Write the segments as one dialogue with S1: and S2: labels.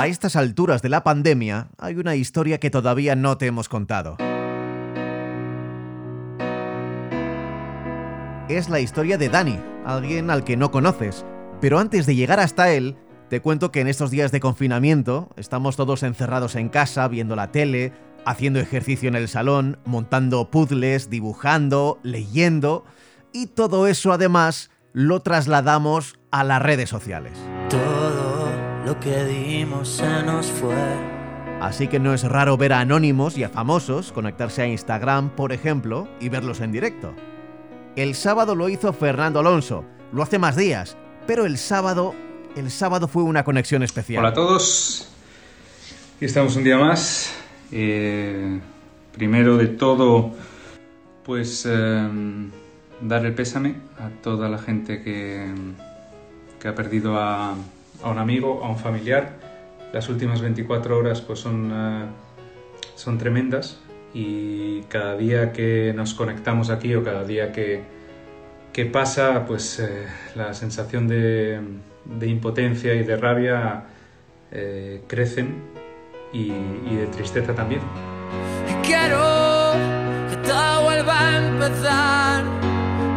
S1: A estas alturas de la pandemia hay una historia que todavía no te hemos contado. Es la historia de Dani, alguien al que no conoces. Pero antes de llegar hasta él, te cuento que en estos días de confinamiento estamos todos encerrados en casa, viendo la tele, haciendo ejercicio en el salón, montando puzzles, dibujando, leyendo, y todo eso además lo trasladamos a las redes sociales.
S2: Todo lo que dimos se nos fue.
S1: Así que no es raro ver a anónimos y a famosos conectarse a Instagram, por ejemplo, y verlos en directo. El sábado lo hizo Fernando Alonso, lo hace más días, pero el sábado, el sábado fue una conexión especial.
S3: Hola a todos, aquí estamos un día más. Eh, primero de todo, pues eh, dar el pésame a toda la gente que, que ha perdido a, un amigo, a un familiar. Las últimas 24 horas pues son, uh, son tremendas y cada día que nos conectamos aquí o cada día que, que pasa, pues eh, la sensación de, de, impotencia y de rabia crecen y, y, de tristeza también.
S2: Quiero que todo vuelva a empezar,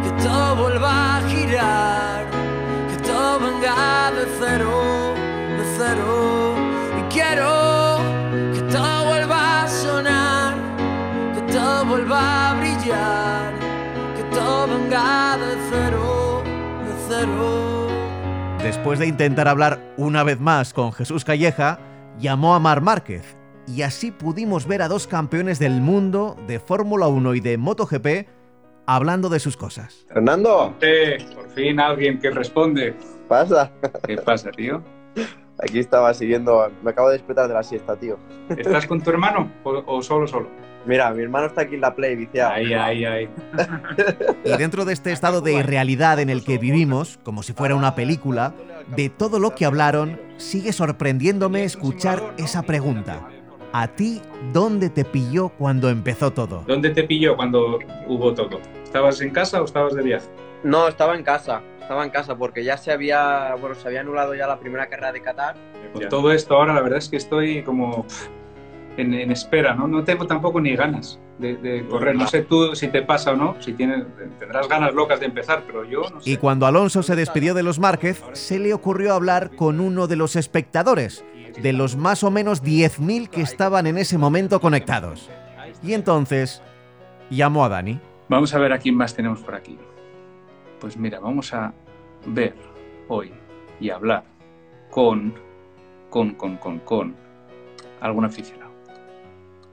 S2: que todo vuelva a girar, que todo venga de cero, de cero. Y quiero que todo vuelva a sonar, que todo vuelva a brillar, que todo venga de cero, de cero.
S1: Después de intentar hablar una vez más con Jesús Calleja, llamó a Mar Márquez y así pudimos ver a dos campeones del mundo de Fórmula 1 y de MotoGP hablando de sus cosas.
S4: Fernando.
S3: Eh, por fin alguien que responde.
S4: ¿Pasa?
S3: ¿Qué pasa, tío?
S4: Aquí estaba siguiendo, me acabo de despertar de la siesta, tío.
S3: ¿Estás con tu hermano o, o solo solo?
S4: Mira, mi hermano está aquí en la Play, viciado.
S3: Ahí, ahí, ahí.
S1: Y dentro de este estado de irrealidad en el que vivimos, como si fuera una película, de todo lo que hablaron, sigue sorprendiéndome escuchar esa pregunta. ¿A ti dónde te pilló cuando empezó todo?
S3: ¿Dónde te pilló cuando hubo todo? ¿Estabas en casa o estabas de viaje?
S4: No, estaba en casa. Estaba en casa porque ya se había, bueno, se había anulado ya la primera carrera de Qatar.
S3: Con todo esto ahora la verdad es que estoy como en, en espera, ¿no? No tengo tampoco ni ganas de, de, correr. No sé tú si te pasa o no, si tienes, tendrás ganas locas de empezar, pero yo no sé.
S1: Y cuando Alonso se despidió de los Márquez, se le ocurrió hablar con uno de los espectadores, de los más o menos 10.000 que estaban en ese momento conectados. Y entonces llamó a Dani.
S3: Vamos a ver a quién más tenemos por aquí. Pues mira, vamos a ver hoy y hablar con, con, con, con, con algún aficionado.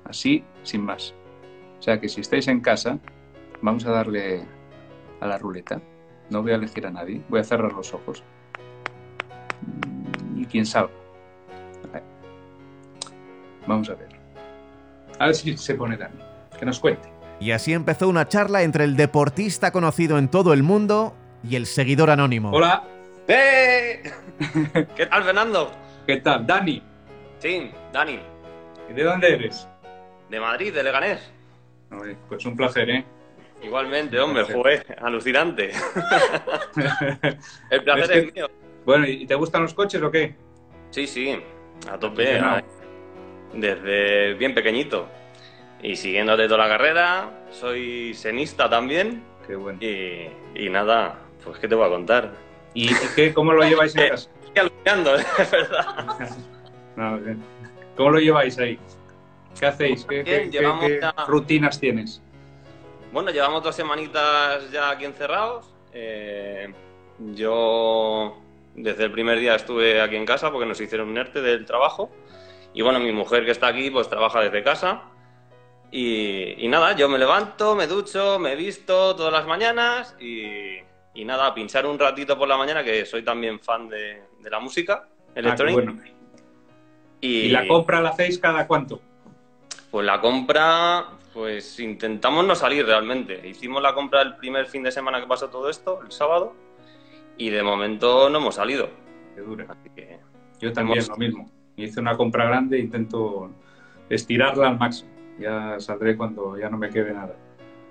S3: Así, sin más. O sea que si estáis en casa, vamos a darle a la ruleta. No voy a elegir a nadie, voy a cerrar los ojos. Y quién sabe. Vamos a ver. A ver si se pone Dani. Que nos cuente.
S1: Y así empezó una charla entre el deportista conocido en todo el mundo y el seguidor anónimo.
S3: Hola.
S5: ¡Eh! ¿Qué tal, Fernando?
S3: ¿Qué tal? Dani.
S5: Sí, Dani.
S3: ¿Y de dónde eres?
S5: De Madrid, de Leganés.
S3: Pues un placer, ¿eh?
S5: Igualmente, hombre, fue alucinante. El placer
S3: es, que,
S5: es, mío.
S3: Bueno, ¿y te gustan los coches o qué?
S5: Sí, sí, a tope. No. Desde bien pequeñito. Y siguiéndote toda la carrera, soy senista también.
S3: Qué bueno.
S5: Y, y nada, pues ¿qué te voy a contar?
S3: ¿Y, y qué, cómo lo lleváis en casa?
S5: Estoy alucinando, es verdad.
S3: no, bien. ¿Cómo lo lleváis ahí? ¿Qué hacéis? ¿Qué, qué, qué
S5: ya-
S3: rutinas tienes?
S5: Bueno, llevamos dos semanitas ya aquí encerrados. Eh, yo desde el primer día estuve aquí en casa porque nos hicieron un ERTE del trabajo. Y bueno, mi mujer que está aquí pues trabaja desde casa. Y, y nada, yo me levanto, me ducho, me visto todas las mañanas y, y nada, a pinchar un ratito por la mañana que soy también fan de, de la música electrónica.
S3: Ah, bueno.
S5: y,
S3: ¿Y la compra la hacéis cada cuánto?
S5: Pues la compra, pues intentamos no salir realmente. Hicimos la compra el primer fin de semana que pasó todo esto, el sábado, y de momento no hemos salido.
S3: Qué dura.
S5: Así que
S3: Yo también
S5: Hemos-
S3: lo mismo. Hice una compra grande e intento estirarla al máximo. Ya saldré cuando ya no me quede nada.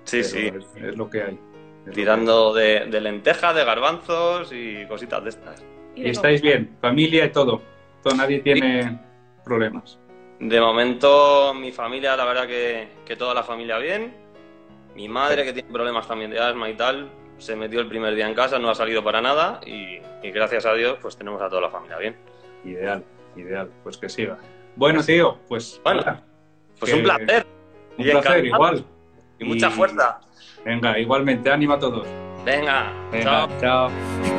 S6: Sí,
S3: pero
S6: sí.
S3: Es, es lo que hay. Es
S6: Tirando de, de lentejas, de garbanzos y cositas de estas.
S3: Y estáis bien, familia y todo. todo nadie tiene problemas.
S6: De momento, mi familia, la verdad que, que toda la familia bien. Mi madre, que tiene problemas también de asma y tal, se metió el primer día en casa, no ha salido para nada y, y gracias a Dios, pues tenemos a toda la familia bien.
S3: Ideal, ideal. Pues que siga. Bueno, tío, pues.
S6: Bueno,
S3: nada,
S6: Pues
S3: que-
S6: un placer.
S3: Un
S6: Y
S3: placer, igual.
S6: Y mucha
S3: Y-
S6: fuerza.
S3: Venga, igualmente, ánimo a todos.
S6: Venga,
S3: Venga,
S6: chao.
S3: chao.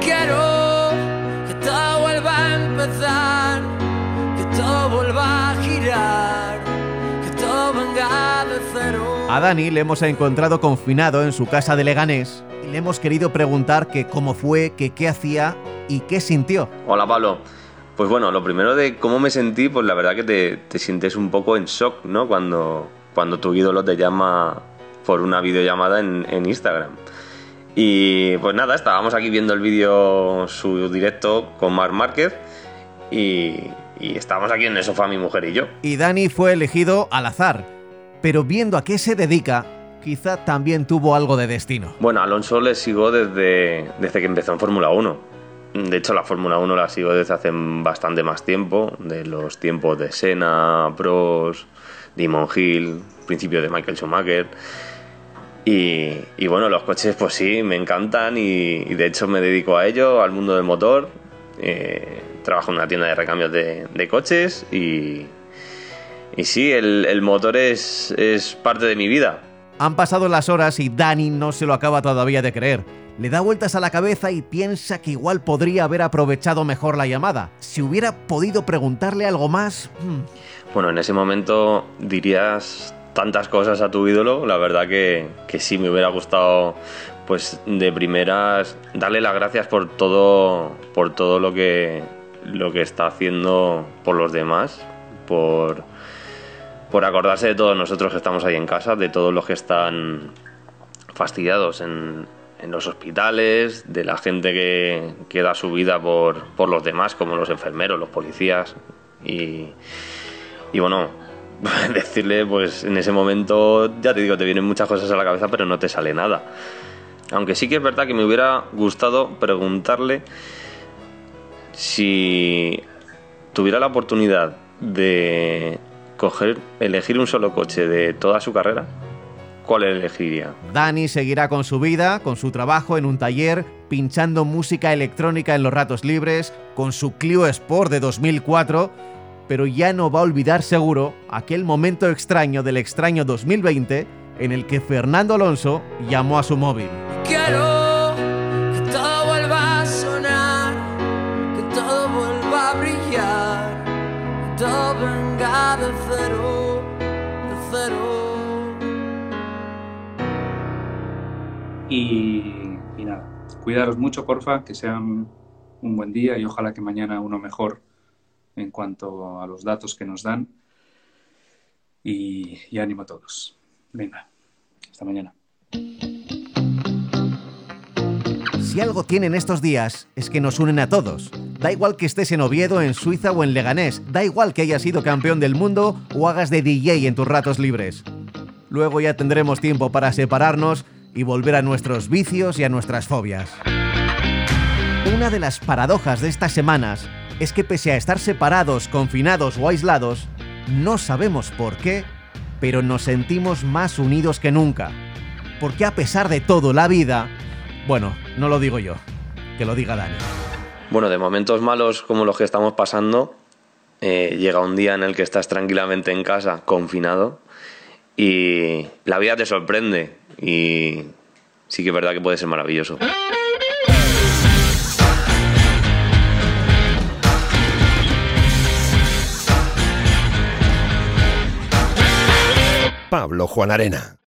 S2: Quiero que todo vuelva a empezar, que todo vuelva A
S1: Dani le hemos encontrado confinado en su casa de Leganés y le hemos querido preguntar que cómo fue, que qué hacía y qué sintió.
S5: Hola Pablo. Pues bueno, lo primero de cómo me sentí, pues la verdad que te, te sientes un poco en shock, ¿no? Cuando, cuando tu ídolo te llama por una videollamada en, en Instagram. Y pues nada, estábamos aquí viendo el vídeo, su directo con Marc Márquez y, y estábamos aquí en el sofá mi mujer y yo.
S1: Y Dani fue elegido al azar, pero viendo a qué se dedica, quizá también tuvo algo de destino.
S5: Bueno, Alonso le sigo desde, desde que empezó en Fórmula 1. De hecho, la Fórmula 1 la sigo desde hace bastante más tiempo, de los tiempos de Senna, Prost, Damon Hill, principio de Michael Schumacher. Y, y bueno, los coches pues sí, me encantan y, y de hecho me dedico a ello, al mundo del motor. Eh, trabajo en una tienda de recambios de, de coches y, y sí, el, el motor es, es parte de mi vida.
S1: Han pasado las horas y Dani no se lo acaba todavía de creer. Le da vueltas a la cabeza y piensa que igual podría haber aprovechado mejor la llamada. Si hubiera podido preguntarle algo más... hmm,
S5: Bueno, en ese momento dirías tantas cosas a tu ídolo, la verdad que, que sí me hubiera gustado pues de primeras darle las gracias por todo por todo lo que lo que está haciendo por los demás, por por acordarse de todos nosotros que estamos ahí en casa, de todos los que están fastidiados en, en los hospitales, de la gente que, da su vida por, por los demás, como los enfermeros, los policías. Y, y bueno, decirle, pues en ese momento, ya te digo, te vienen muchas cosas a la cabeza, pero no te sale nada. Aunque sí que es verdad que me hubiera gustado preguntarle si tuviera la oportunidad de coger, elegir un solo coche de toda su carrera, ¿cuál elegiría?
S1: Dani seguirá con su vida, con su trabajo en un taller, pinchando música electrónica en los ratos libres, con su Clio Sport de 2004, pero ya no va a olvidar seguro aquel momento extraño del extraño 2020 en el que Fernando Alonso llamó a su móvil.
S2: Quiero
S3: Y, y nada, cuidaros mucho, porfa, que sean un buen día y ojalá que mañana uno mejor en cuanto a los datos que nos dan. Y, y ánimo a todos. Venga, hasta mañana.
S1: Si algo tienen estos días es que nos unen a todos. Da igual que estés en Oviedo, en Suiza o en Leganés, da igual que hayas sido campeón del mundo o hagas de DJ en tus ratos libres. Luego ya tendremos tiempo para separarnos y volver a nuestros vicios y a nuestras fobias. Una de las paradojas de estas semanas es que pese a estar separados, confinados o aislados, no sabemos por qué, pero nos sentimos más unidos que nunca. Porque a pesar de todo, la vida... Bueno, no lo digo yo, que lo diga Dani.
S5: Bueno, de momentos malos como los que estamos pasando, eh, llega un día en el que estás tranquilamente en casa, confinado, y la vida te sorprende y sí que es verdad que puede ser maravilloso.
S7: Pablo Juan Arena.